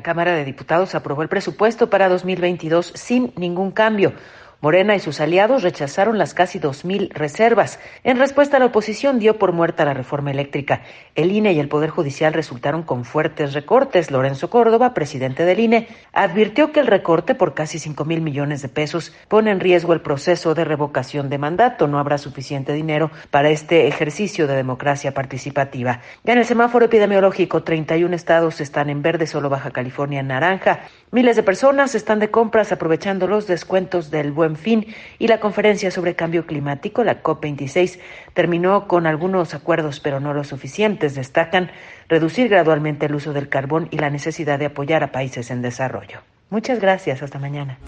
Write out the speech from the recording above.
La Cámara de Diputados aprobó el presupuesto para 2022 sin ningún cambio. Morena y sus aliados rechazaron las casi 2.000 reservas. En respuesta, la oposición dio por muerta la reforma eléctrica. El INE y el Poder Judicial resultaron con fuertes recortes. Lorenzo Córdoba, presidente del INE, advirtió que el recorte por casi 5 mil millones de pesos pone en riesgo el proceso de revocación de mandato. No habrá suficiente dinero para este ejercicio de democracia participativa. Ya en el semáforo epidemiológico, 31 estados están en verde, solo Baja California en naranja. Miles de personas están de compras aprovechando los descuentos del buen fin y la conferencia sobre cambio climático, la COP26, terminó con algunos acuerdos, pero no los suficientes. Destacan reducir gradualmente el uso del carbón y la necesidad de apoyar a países en desarrollo. Muchas gracias. Hasta mañana.